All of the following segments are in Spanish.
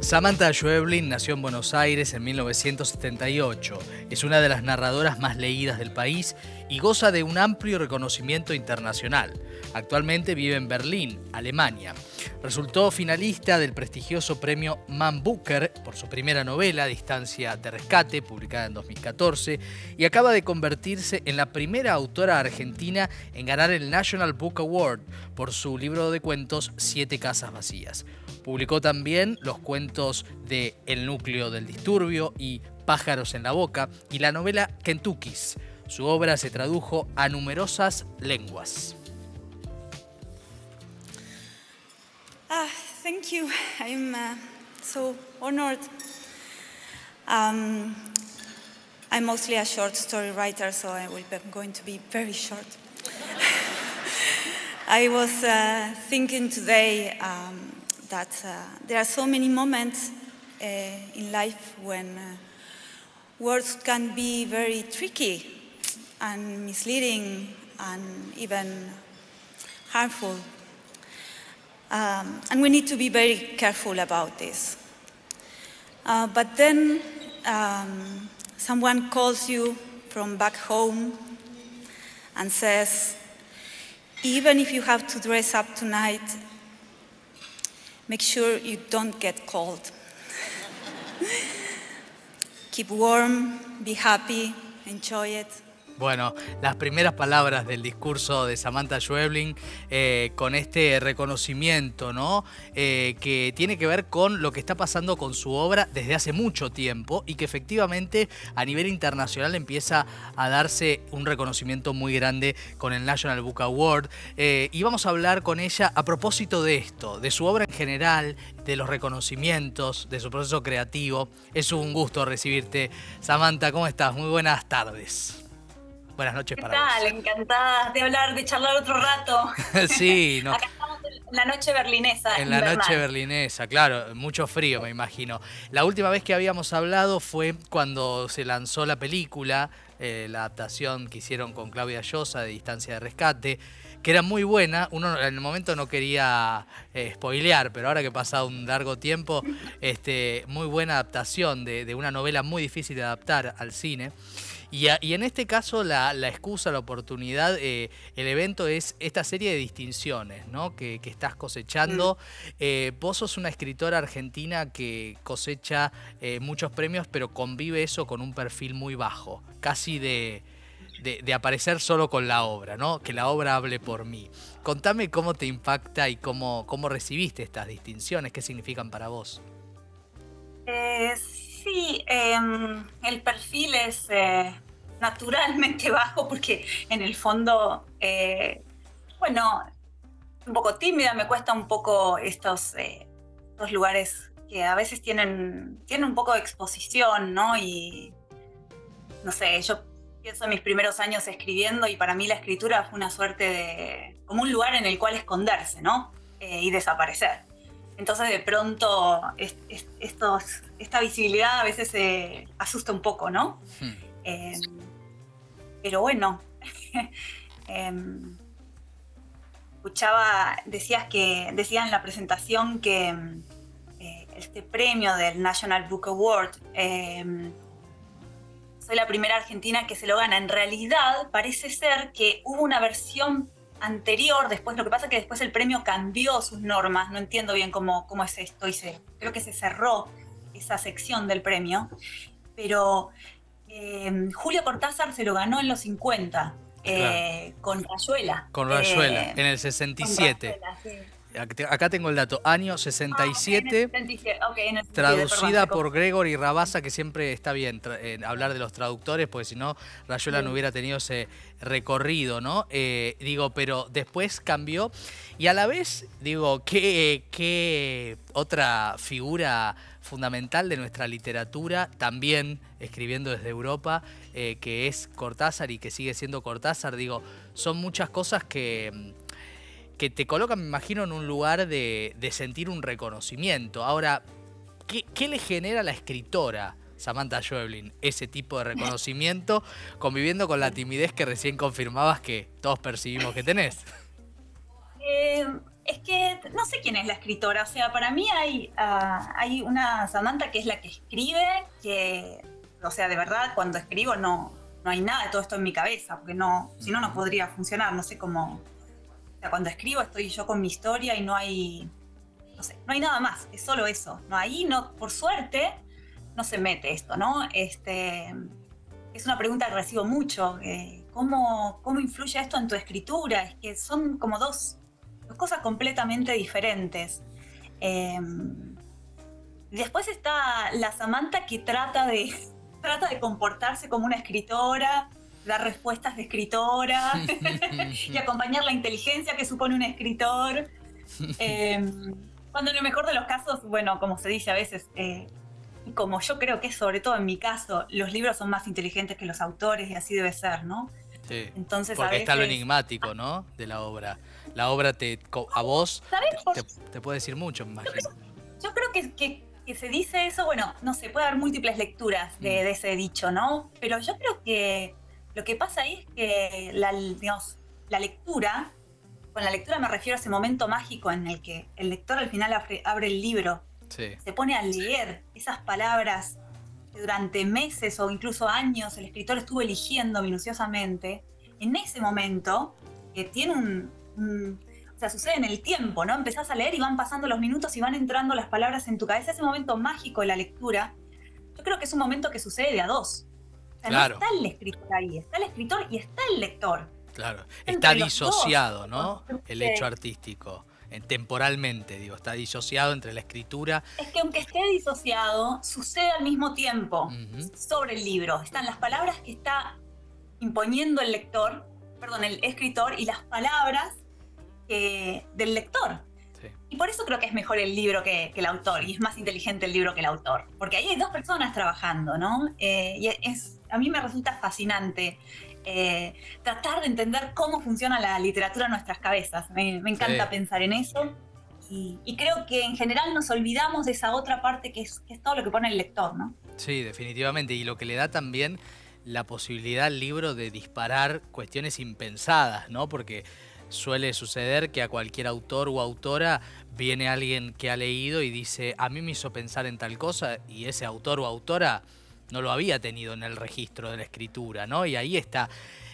Samantha Schweblin nació en Buenos Aires en 1978. Es una de las narradoras más leídas del país y goza de un amplio reconocimiento internacional. Actualmente vive en Berlín, Alemania. Resultó finalista del prestigioso premio Man Booker por su primera novela, Distancia de Rescate, publicada en 2014, y acaba de convertirse en la primera autora argentina en ganar el National Book Award por su libro de cuentos Siete Casas Vacías. Publicó también los cuentos de El núcleo del disturbio y Pájaros en la boca y la novela Kentucky's. Su obra se tradujo a numerosas lenguas. Ah, thank you. I'm uh, so honored. Um, I'm mostly a short story writer, so I will be going to be very short. I was uh, thinking today um, that uh, there are so many moments uh, in life when uh, words can be very tricky and misleading and even harmful. Um, and we need to be very careful about this. Uh, but then um, someone calls you from back home and says, even if you have to dress up tonight Make sure you don't get cold. Keep warm, be happy, enjoy it. Bueno, las primeras palabras del discurso de Samantha Schweblin eh, con este reconocimiento, ¿no? Eh, que tiene que ver con lo que está pasando con su obra desde hace mucho tiempo y que efectivamente a nivel internacional empieza a darse un reconocimiento muy grande con el National Book Award. Eh, y vamos a hablar con ella a propósito de esto, de su obra en general, de los reconocimientos, de su proceso creativo. Es un gusto recibirte. Samantha, ¿cómo estás? Muy buenas tardes. Buenas noches para tal? vos. Encantada de hablar, de charlar otro rato. sí, no. Acá estamos en la noche berlinesa. En la noche berlinesa, claro, mucho frío me imagino. La última vez que habíamos hablado fue cuando se lanzó la película, eh, la adaptación que hicieron con Claudia Llosa de Distancia de Rescate, que era muy buena. Uno en el momento no quería eh, spoilear, pero ahora que ha pasado un largo tiempo, este, muy buena adaptación de, de una novela muy difícil de adaptar al cine. Y, en este caso la, excusa, la oportunidad, eh, el evento es esta serie de distinciones ¿no? que, estás cosechando. Mm. Eh, vos sos una escritora argentina que cosecha eh, muchos premios, pero convive eso con un perfil muy bajo, casi de, aparecer solo con la obra, ¿no? que la obra hable por mí. Contame cómo te impacta y cómo, cómo recibiste estas distinciones, qué significan para vos. Em, el perfil es eh, naturalmente bajo porque en el fondo, eh, bueno, un poco tímida, me cuesta un poco estos, eh, estos lugares que a veces tienen, tienen un poco de exposición, ¿no? Y no sé, yo pienso en mis primeros años escribiendo y para mí la escritura fue una suerte de, como un lugar en el cual esconderse, ¿no? y desaparecer. Entonces de pronto esta visibilidad a veces se asusta un poco, ¿no? Hmm. Em, pero bueno, em, escuchaba, decías que, decía en la presentación que em, eh, este premio del National Book Award, soy la primera argentina que se lo gana. En realidad parece ser que hubo una versión anterior, después, lo que pasa es que después el premio cambió sus normas, no entiendo bien cómo, cómo es esto, y se, creo que se cerró esa sección del premio, pero eh, Julio Cortázar se lo ganó en los 50, eh, con Rayuela. Con Rayuela, eh, en el 67. Acá tengo el dato, año 67, ah, traducida por Gregory Rabasa, que siempre está bien hablar de los traductores, porque si no, Rayuela no hubiera tenido ese recorrido, ¿no? Eh, digo, pero después cambió. Y a la vez, digo, ¿qué, qué otra figura fundamental de nuestra literatura, también escribiendo desde Europa, eh, que es Cortázar y que sigue siendo Cortázar, digo, son muchas cosas que que te coloca, me imagino, en un lugar de, sentir un reconocimiento. Ahora, ¿qué, le genera a la escritora Samantha Schweblin ese tipo de reconocimiento conviviendo con la timidez que recién confirmabas que todos percibimos que tenés? Eh, Es que no sé quién es la escritora, o sea, para mí hay, ah, hay una Samantha que es la que escribe, que, o sea, de verdad, cuando escribo no, no hay nada de todo esto en mi cabeza, porque no, si no, no podría funcionar, no sé cómo, o sea, cuando escribo estoy yo con mi historia y no hay, no sé, no hay nada más, es solo eso, no, ahí no, por suerte, no se mete esto, ¿no? Este, es una pregunta que recibo mucho, eh, ¿cómo, ¿cómo influye esto en tu escritura? Es que son como dos dos cosas completamente diferentes. Em, después está la Samantha que trata de, trata de comportarse como una escritora, dar respuestas de escritora y acompañar la inteligencia que supone un escritor. Em, cuando en el mejor de los casos, bueno, como se dice a veces, eh, como yo creo que sobre todo en mi caso, los libros son más inteligentes que los autores y así debe ser, ¿no? Sí. Entonces, Porque está lo enigmático, ¿no? De la obra la obra te a vos te, puede decir mucho, imagino. Yo creo, que, que, se dice eso, bueno, no sé, puede haber múltiples lecturas de, mm. ese dicho, ¿no? Pero yo creo que lo que pasa ahí es que la, digamos, la lectura, con la lectura me refiero a ese momento mágico en el que el lector al final abre, el libro, se pone a leer esas palabras que durante meses o incluso años el escritor estuvo eligiendo minuciosamente, en ese momento, que tiene un, o sea, sucede en el tiempo, ¿no? Empezás a leer y van pasando los minutos y van entrando las palabras en tu cabeza. Ese momento mágico de la lectura, yo creo que es un momento que sucede de a dos. O sea, no está el escritor ahí, está el escritor y está el lector. Claro, está disociado, ¿no? El hecho artístico. Temporalmente, digo, está disociado entre la escritura. Es que aunque esté disociado, sucede al mismo tiempo sobre el libro. Están las palabras que está imponiendo el lector, perdón, el escritor, y las palabras del lector. Y por eso creo que es mejor el libro que, el autor, y es más inteligente el libro que el autor, porque ahí hay dos personas trabajando, ¿no? Eh, y es, a mí me resulta fascinante eh, tratar de entender cómo funciona la literatura en nuestras cabezas. Me, encanta pensar en eso. Y, creo que en general nos olvidamos de esa otra parte que es, que es todo lo que pone el lector, ¿no? Sí, definitivamente. Y lo que le da también la posibilidad al libro de disparar cuestiones impensadas, ¿no? Porque suele suceder que a cualquier autor o autora viene alguien que ha leído y dice, a mí me hizo pensar en tal cosa y ese autor o autora no lo había tenido en el registro de la escritura, ¿no? Y ahí está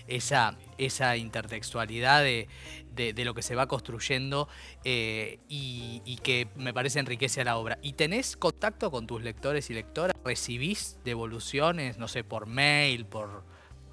esa, esa intertextualidad de, lo que se va construyendo eh, y, y, que me parece enriquece a la obra. ¿Y tenés contacto con tus lectores y lectoras? ¿Recibís devoluciones, no sé, por mail, por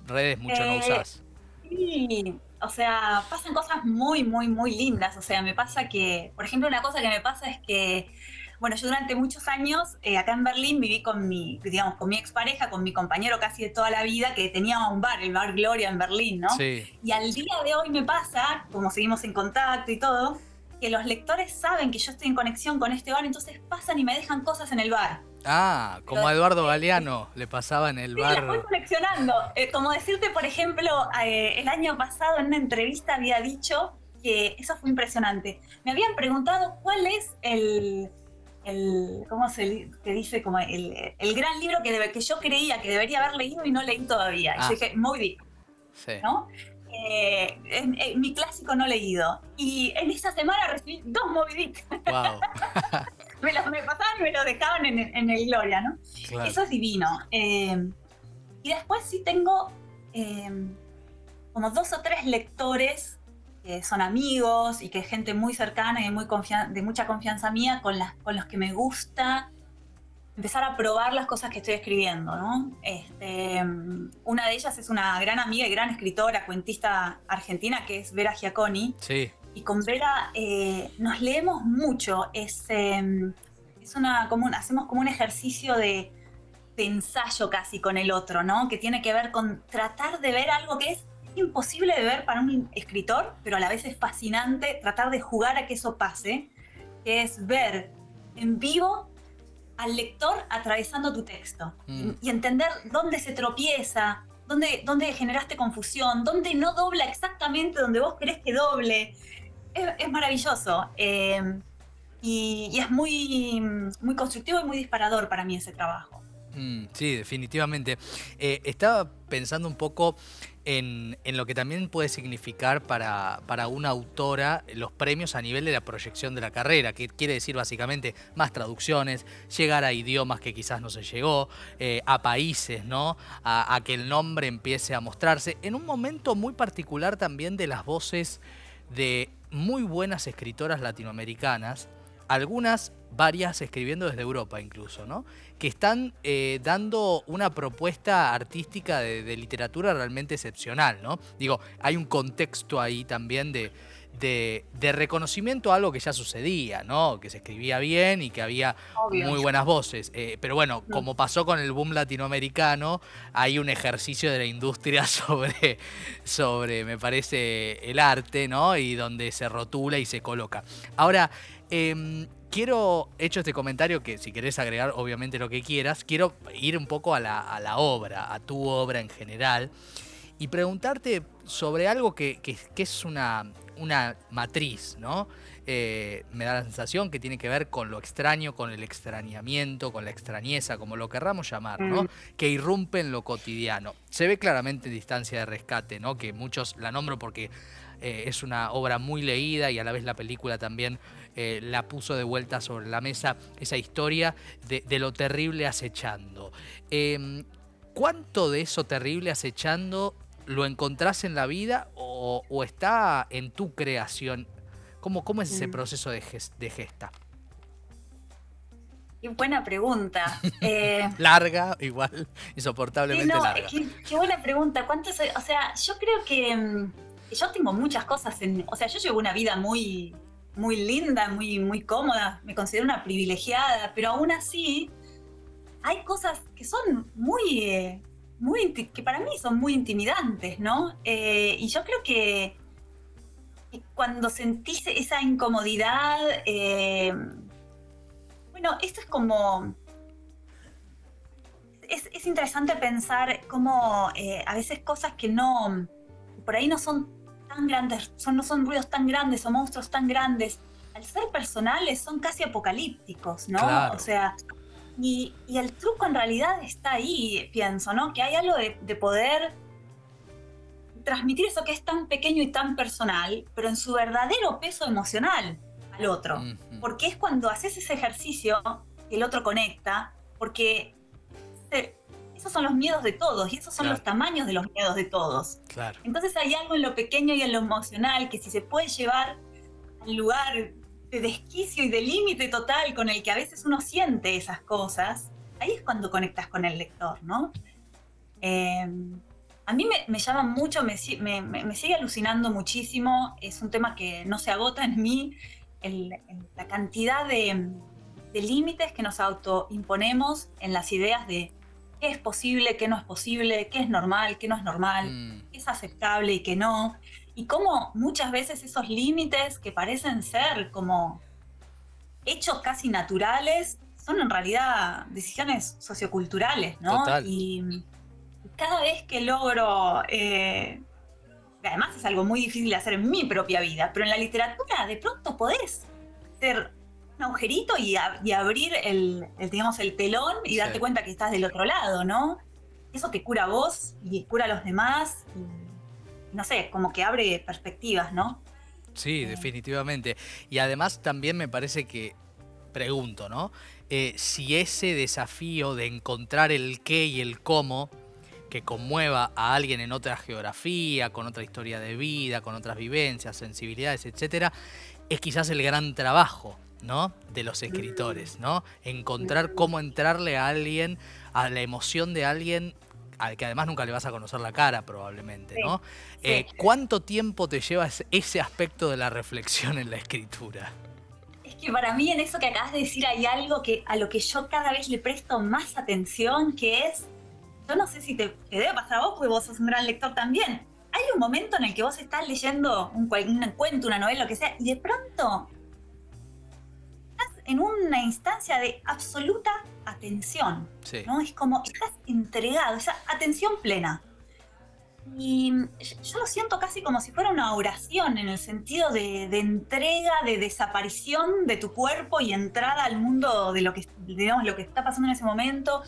redes, mucho no eh, usás? Sí, o sea, pasan cosas muy, muy, muy lindas. O sea, me pasa que, por ejemplo, una cosa que me pasa es que, bueno, yo durante muchos años eh, acá en Berlín viví con mi, digamos, con mi expareja, con mi compañero casi de toda la vida, que tenía un bar, el bar Gloria en Berlín, ¿no? Sí. Y al día de hoy me pasa, como seguimos en contacto y todo, que los lectores saben que yo estoy en conexión con este bar, entonces pasan y me dejan cosas en el bar. Ah, como a Eduardo Galeano le pasaba en el sí, bar. Las voy coleccionando. Eh, como decirte, por ejemplo, eh, el año pasado en una entrevista había dicho que eso fue impresionante. Me habían preguntado cuál es el, el ¿cómo se dice? Como el, el, gran libro que, debe, que yo creía que debería haber leído y no leí todavía. Y yo ah. dije, Moby Dick. Sí. ¿no? Eh, mi clásico no leído. Y en esa semana recibí dos Moby Dick. Wow. me, lo, me pasaban y me lo dejaban en, el Gloria, ¿no? Eso es divino. Eh, y después sí tengo eh, como dos o tres lectores que son amigos y que es gente muy cercana y muy de mucha confianza mía con, las, con los que me gusta empezar a probar las cosas que estoy escribiendo, ¿no? Este, una de ellas es una gran amiga y gran escritora, cuentista argentina, que es Vera Giaconi. Sí. Y con Vera eh, nos leemos mucho. Es, em, es una, como hacemos como un ejercicio de, de, ensayo casi con el otro, ¿no? Que tiene que ver con tratar de ver algo que es imposible de ver para un escritor, pero a la vez es fascinante tratar de jugar a que eso pase, que es ver en vivo al lector atravesando tu texto mm. y, entender dónde se tropieza, dónde, dónde generaste confusión, dónde no dobla exactamente donde vos querés que doble. Es, maravilloso eh, y, es muy, muy constructivo y muy disparador para mí ese trabajo. Mm, sí, definitivamente. Eh, estaba pensando un poco en, lo que también puede significar para, para, una autora los premios a nivel de la proyección de la carrera, que quiere decir básicamente más traducciones, llegar a idiomas que quizás no se llegó, eh, a países, ¿no? A, que el nombre empiece a mostrarse, en un momento muy particular también de las voces de muy buenas escritoras latinoamericanas, algunas varias escribiendo desde Europa incluso, ¿no? que están eh, dando una propuesta artística de, literatura realmente excepcional, ¿no? Digo, hay un contexto ahí también de, de, reconocimiento a algo que ya sucedía, ¿no? Que se escribía bien y que había muy buenas voces. Eh, pero bueno, mm. como pasó con el boom latinoamericano, hay un ejercicio de la industria sobre, sobre, me parece, el arte, ¿no? Y donde se rotula y se coloca. Ahora, eh, quiero, hecho este comentario, que si querés agregar obviamente lo que quieras, quiero ir un poco a la, obra, a tu obra en general, y preguntarte sobre algo que, es una, una, matriz, ¿no? Eh, me da la sensación que tiene que ver con lo extraño, con el extrañamiento, con la extrañeza, como lo querramos llamar, ¿no? Mm. Que irrumpe en lo cotidiano. Se ve claramente en Distancia de Rescate, ¿no? Que muchos la nombro porque eh, es una obra muy leída y a la vez la película también eh, la puso de vuelta sobre la mesa esa historia de, lo terrible acechando. Em, ¿Cuánto de eso terrible acechando lo encontrás en la vida o, está en tu creación? ¿Cómo, cómo es ese mm. proceso de, gesta? Qué buena pregunta. Eh, larga, igual, insoportablemente larga. Qué, buena pregunta. ¿Cuánto O sea, yo creo que mm, yo tengo muchas cosas en. O sea, yo llevo una vida muy muy linda, muy, muy cómoda, me considero una privilegiada, pero aún así hay cosas que son muy, eh, muy que para mí son muy intimidantes, ¿no? Eh, y yo creo que, cuando sentís esa incomodidad, eh, bueno, esto es como... Es, es interesante pensar cómo a veces cosas que no, por ahí no son tan grandes, son, no son ruidos tan grandes o monstruos tan grandes, al ser personales son casi apocalípticos, ¿no? O sea, y, el truco en realidad está ahí, pienso, ¿no? Que hay algo de, poder transmitir eso que es tan pequeño y tan personal, pero en su verdadero peso emocional al otro. Porque es cuando haces ese ejercicio que el otro conecta, porque esos son los miedos de todos y esos son los tamaños de los miedos de todos. Claro. Entonces hay algo en lo pequeño y en lo emocional que si se puede llevar al lugar de desquicio y de límite total con el que a veces uno siente esas cosas, ahí es cuando conectas con el lector, ¿no? Em, a mí me, llama mucho, me, sigue alucinando muchísimo, es un tema que no se agota en mí, la cantidad de, de límites que nos autoimponemos en las ideas de qué es posible, qué no es posible, qué es normal, qué no es normal, mm. qué es aceptable y qué no. Y cómo muchas veces esos límites que parecen ser como hechos casi naturales son en realidad decisiones socioculturales, ¿no? Y cada vez que logro, eh, además es algo muy difícil de hacer en mi propia vida, pero en la literatura de pronto podés ser un agujerito y, abrir el, digamos, el telón y darte cuenta que estás del otro lado, ¿no? Eso que cura a vos y cura a los demás, no sé, como que abre perspectivas, ¿no? Sí, definitivamente. Y además también me parece que, pregunto, ¿no? Eh, si ese desafío de encontrar el qué y el cómo que conmueva a alguien en otra geografía, con otra historia de vida, con otras vivencias, sensibilidades, etcétera, es quizás el gran trabajo ¿no? De los escritores, ¿no? Encontrar cómo entrarle a alguien, a la emoción de alguien al que además nunca le vas a conocer la cara probablemente, ¿no? Eh, ¿Cuánto tiempo te lleva ese aspecto de la reflexión en la escritura? Es que para mí en eso que acabas de decir hay algo que a lo que yo cada vez le presto más atención, que es, yo no sé si te, debe pasar a vos, porque vos sos un gran lector también. Hay un momento en el que vos estás leyendo un, un cuento, una novela, lo que sea, y de pronto en una instancia de absoluta atención. ¿no? Es como estás entregado, esa atención plena. Y yo lo siento casi como si fuera una oración en el sentido de, entrega, de desaparición de tu cuerpo y entrada al mundo de lo que, digamos, lo que está pasando en ese momento.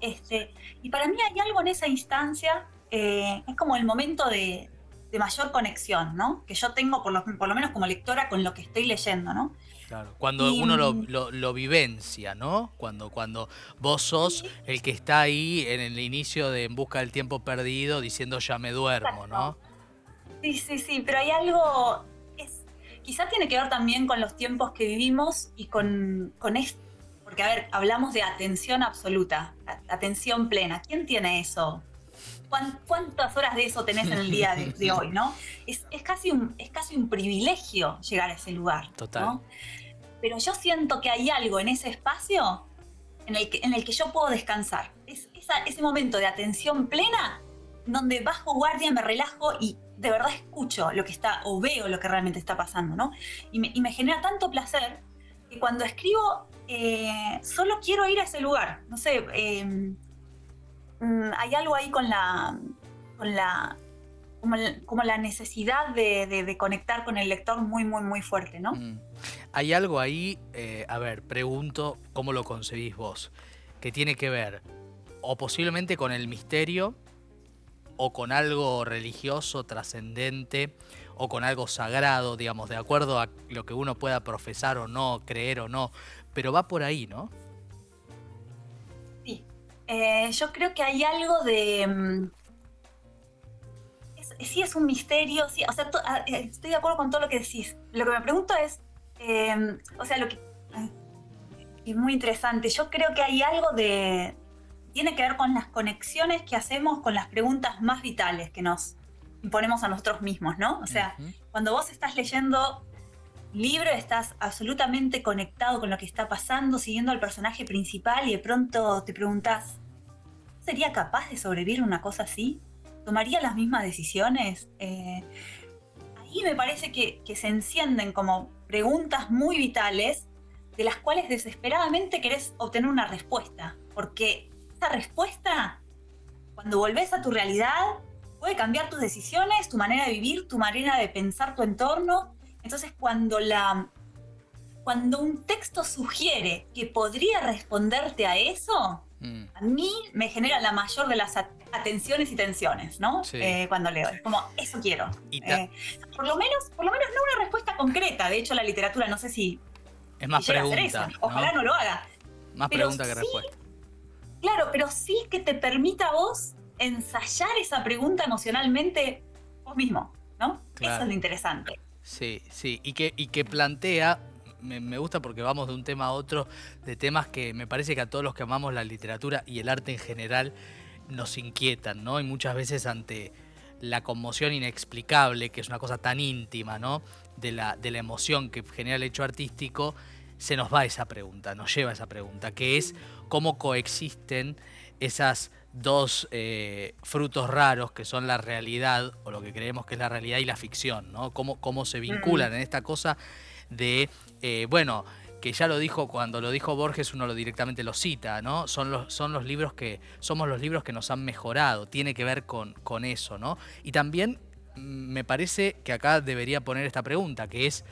Este, y para mí hay algo en esa instancia, eh, es como el momento de, mayor conexión, ¿no? Que yo tengo, por lo, por lo, menos como lectora, con lo que estoy leyendo, ¿no? Claro, cuando uno lo, vivencia, ¿no? Cuando, cuando vos sos el que está ahí en el inicio de En Busca del Tiempo Perdido diciendo ya me duermo, ¿no? Sí, sí, sí, pero hay algo, es, quizá tiene que ver también con los tiempos que vivimos y con, con esto, porque a ver, hablamos de atención absoluta, atención plena. ¿Quién tiene eso? ¿Cuántas horas de eso tenés en el día de, hoy, no? Es, casi un, es casi un privilegio llegar a ese lugar. Total pero yo siento que hay algo en ese espacio en el que, en el que yo puedo descansar. Es ese momento de atención plena donde bajo guardia, me relajo y de verdad escucho lo que está o veo lo que realmente está pasando, ¿no? Y me, genera tanto placer que cuando escribo eh, solo quiero ir a ese lugar. No sé, em, mm, hay algo ahí con la, con la, como, la necesidad de, conectar con el lector muy, muy, muy fuerte, ¿no? Mm. Hay algo ahí, eh, a ver, pregunto cómo lo concebís vos, que tiene que ver o posiblemente con el misterio o con algo religioso, trascendente o con algo sagrado, digamos, de acuerdo a lo que uno pueda profesar o no, creer o no, pero va por ahí, ¿no? Sí, eh, yo creo que hay algo de... Sí es un misterio, sí, o sea, ah, eh, estoy de acuerdo con todo lo que decís. Lo que me pregunto es, Em, o sea, lo que es muy interesante. Yo creo que hay algo de. Tiene que ver con las conexiones que hacemos con las preguntas más vitales que nos imponemos a nosotros mismos, ¿no? O sea, cuando vos estás leyendo libro, estás absolutamente conectado con lo que está pasando, siguiendo al personaje principal y de pronto te preguntas, ¿sería capaz de sobrevivir una cosa así? ¿Tomaría las mismas decisiones? Eh, ahí me parece que, se encienden como preguntas muy vitales de las cuales desesperadamente querés obtener una respuesta, porque esa respuesta, cuando volvés a tu realidad, puede cambiar tus decisiones, tu manera de vivir, tu manera de pensar tu entorno. Entonces, cuando la cuando un texto sugiere que podría responderte a eso, mm. a mí me genera la mayor de las atenciones y tensiones, ¿no? Eh, cuando leo. Es como, eso quiero. Eh, por, lo menos, por lo menos no una respuesta concreta. De hecho, la literatura no sé si. Es más pregunta. Ojalá ¿no? lo haga. Más pregunta que respuesta. Claro, pero sí que te permita a vos ensayar esa pregunta emocionalmente vos mismo, ¿no? Eso es lo interesante. Sí, sí. Y que, y que plantea me, me, gusta porque vamos de un tema a otro, de temas que me parece que a todos los que amamos la literatura y el arte en general nos inquietan, ¿no? Y muchas veces ante la conmoción inexplicable, que es una cosa tan íntima, ¿no? De la, de la emoción que genera el hecho artístico, se nos va esa pregunta, nos lleva esa pregunta, que es cómo coexisten esas dos eh, frutos raros que son la realidad, o lo que creemos que es la realidad y la ficción, ¿no? Cómo, cómo se vinculan en esta cosa de, eh, bueno, que ya lo dijo cuando lo dijo Borges, uno lo directamente lo cita, ¿no? Son los, son los libros que, somos los libros que nos han mejorado, tiene que ver con, con eso, ¿no? Y también mm, me parece que acá debería poner esta pregunta, que es,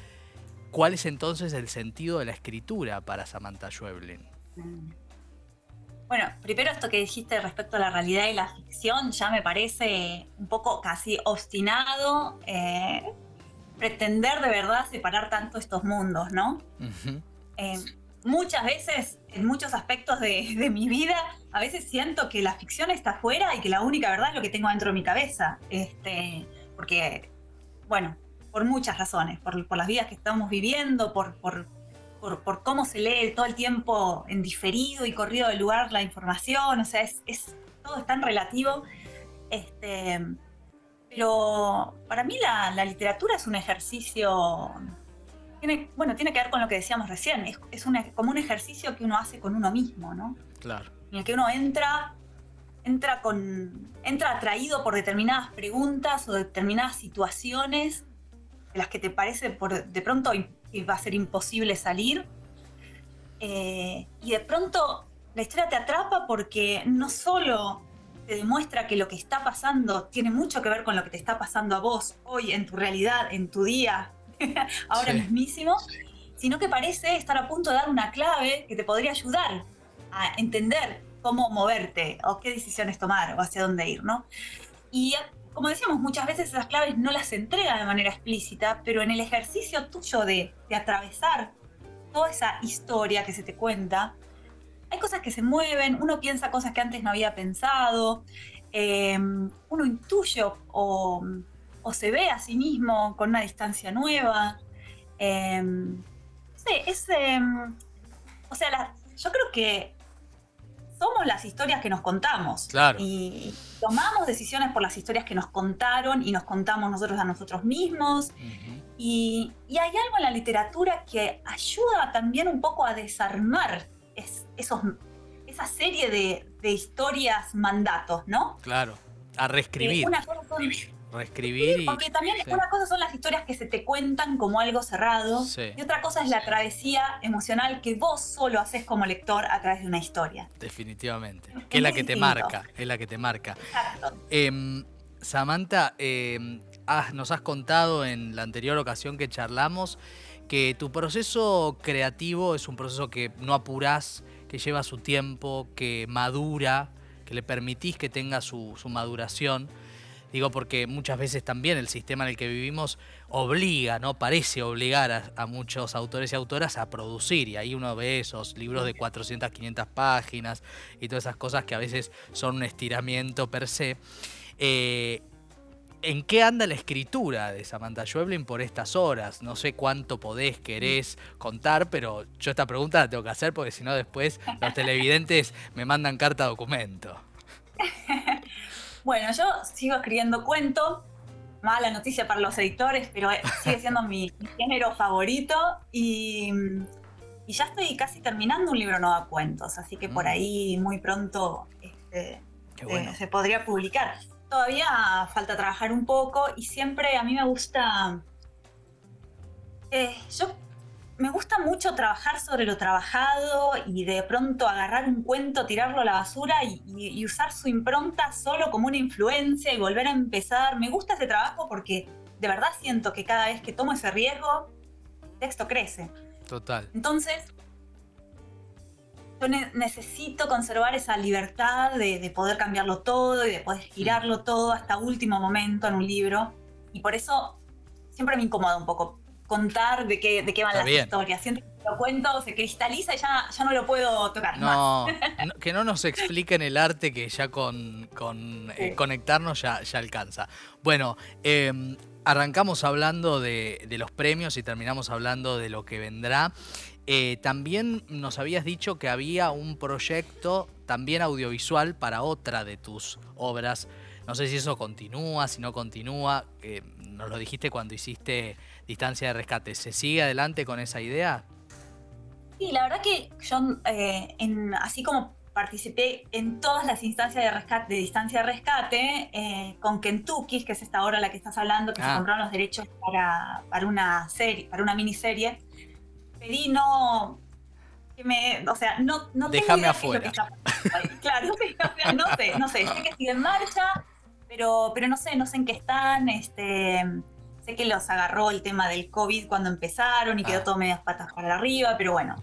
¿cuál es entonces el sentido de la escritura para Samantha Schweblin? Bueno, primero esto que dijiste respecto a la realidad y la ficción ya me parece un poco casi obstinado eh, pretender de verdad separar tanto estos mundos, ¿no? Eh, muchas veces, en muchos aspectos de, mi vida, a veces siento que la ficción está afuera y que la única verdad es lo que tengo dentro de mi cabeza. Este, porque, bueno, por muchas razones, por, las vidas que estamos viviendo, por, por, cómo se lee todo el tiempo en diferido y corrido del lugar la información, o sea, es, todo es tan relativo. Este, pero para mí la, la literatura es un ejercicio tiene, bueno, tiene que ver con lo que decíamos recién, es, es como un ejercicio que uno hace con uno mismo, ¿no? Claro. En el que uno entra, entra, con, entra atraído por determinadas preguntas o determinadas situaciones de las que te parece por, de pronto va a ser imposible salir. Eh, y de pronto la historia te atrapa porque no solo te demuestra que lo que está pasando tiene mucho que ver con lo que te está pasando a vos hoy en tu realidad, en tu día, ahora mismísimo, sino que parece estar a punto de dar una clave que te podría ayudar a entender cómo moverte o qué decisiones tomar o hacia dónde ir, ¿no? Y como decíamos, muchas veces esas claves no las entrega de manera explícita, pero en el ejercicio tuyo de, de atravesar toda esa historia que se te cuenta, hay cosas que se mueven, uno piensa cosas que antes no había pensado, em, uno intuye o, o, se ve a sí mismo con una distancia nueva. Em, no sé, es... Em, o sea, yo creo que somos las historias que nos contamos. Claro. Y tomamos decisiones por las historias que nos contaron y nos contamos nosotros a nosotros mismos. y, y, hay algo en la literatura que ayuda también un poco a desarmar esos, esa serie de, de, historias mandatos, ¿no? Claro, a reescribir. una cosa son, reescribir. porque también una cosa son las historias que se te cuentan como algo cerrado y otra cosa es la travesía emocional que vos solo haces como lector a través de una historia. Definitivamente. Que es la que te marca, es la que te marca. Exacto. Em, Samantha, em, nos has contado en la anterior ocasión que charlamos que tu proceso creativo es un proceso que no apurás, que lleva su tiempo, que madura, que le permitís que tenga su, maduración. Digo porque muchas veces también el sistema en el que vivimos obliga, ¿no? Parece obligar a, muchos autores y autoras a producir. Y ahí uno ve esos libros de 400, 500 páginas y todas esas cosas que a veces son un estiramiento per se. Eh, ¿En qué anda la escritura de Samantha Schweblin por estas horas? No sé cuánto podés, querés contar, pero yo esta pregunta la tengo que hacer porque si no después los televidentes me mandan carta documento. Bueno, yo sigo escribiendo cuento, mala noticia para los editores, pero sigue siendo mi, género favorito y, ya estoy casi terminando un libro nuevo de cuentos, así que por mm. ahí muy pronto este, se podría publicar todavía falta trabajar un poco y siempre a mí me gusta... Eh, yo me gusta mucho trabajar sobre lo trabajado y de pronto agarrar un cuento, tirarlo a la basura y, usar su impronta solo como una influencia y volver a empezar. Me gusta ese trabajo porque de verdad siento que cada vez que tomo ese riesgo, el texto crece. Total. Entonces, yo necesito conservar esa libertad de, poder cambiarlo todo y de poder girarlo todo hasta último momento en un libro. Y por eso siempre me incomoda un poco contar de qué, de qué van las historias. Siento que lo cuento, se cristaliza y ya, ya no lo puedo tocar no, que no nos expliquen el arte que ya con, con eh, conectarnos ya, ya alcanza. Bueno, em, arrancamos hablando de, de, los premios y terminamos hablando de lo que vendrá. Eh, también nos habías dicho que había un proyecto también audiovisual para otra de tus obras. No sé si eso continúa, si no continúa. nos lo dijiste cuando hiciste Distancia de Rescate. ¿Se sigue adelante con esa idea? Sí, la verdad que yo, eh, así como participé en todas las instancias de rescate, de distancia de rescate, eh, con Kentucky, que es esta obra la que estás hablando, que se ah. compraron los derechos para, para, una serie, para una miniserie pedí no. Que me, o sea, no, no Déjame afuera. claro, no sé, no sé, sé que sigue en marcha, pero, pero no sé, no sé en qué están. Este, sé que los agarró el tema del COVID cuando empezaron y quedó ah. todo medias patas para arriba, pero bueno,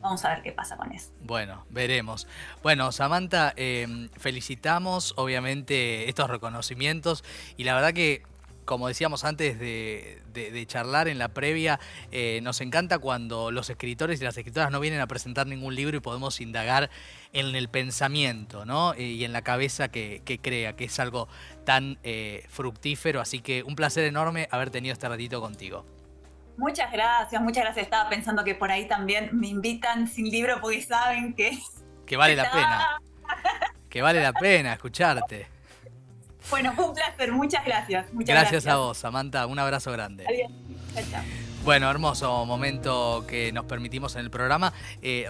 vamos a ver qué pasa con eso. Bueno, veremos. Bueno, Samantha, em, felicitamos obviamente estos reconocimientos y la verdad que como decíamos antes de, charlar en la previa, eh, nos encanta cuando los escritores y las escritoras no vienen a presentar ningún libro y podemos indagar en el pensamiento ¿no? Eh, y en la cabeza que, crea, que es algo tan eh, fructífero. Así que un placer enorme haber tenido este ratito contigo. Muchas gracias, muchas gracias. Estaba pensando que por ahí también me invitan sin libro porque saben que... Que vale la pena. Que vale la pena escucharte. Bueno, fue un placer, muchas gracias. Muchas gracias, a vos, Samantha, un abrazo grande. Adiós. Chao, chao. Bueno, hermoso momento que nos permitimos en el programa. Eh,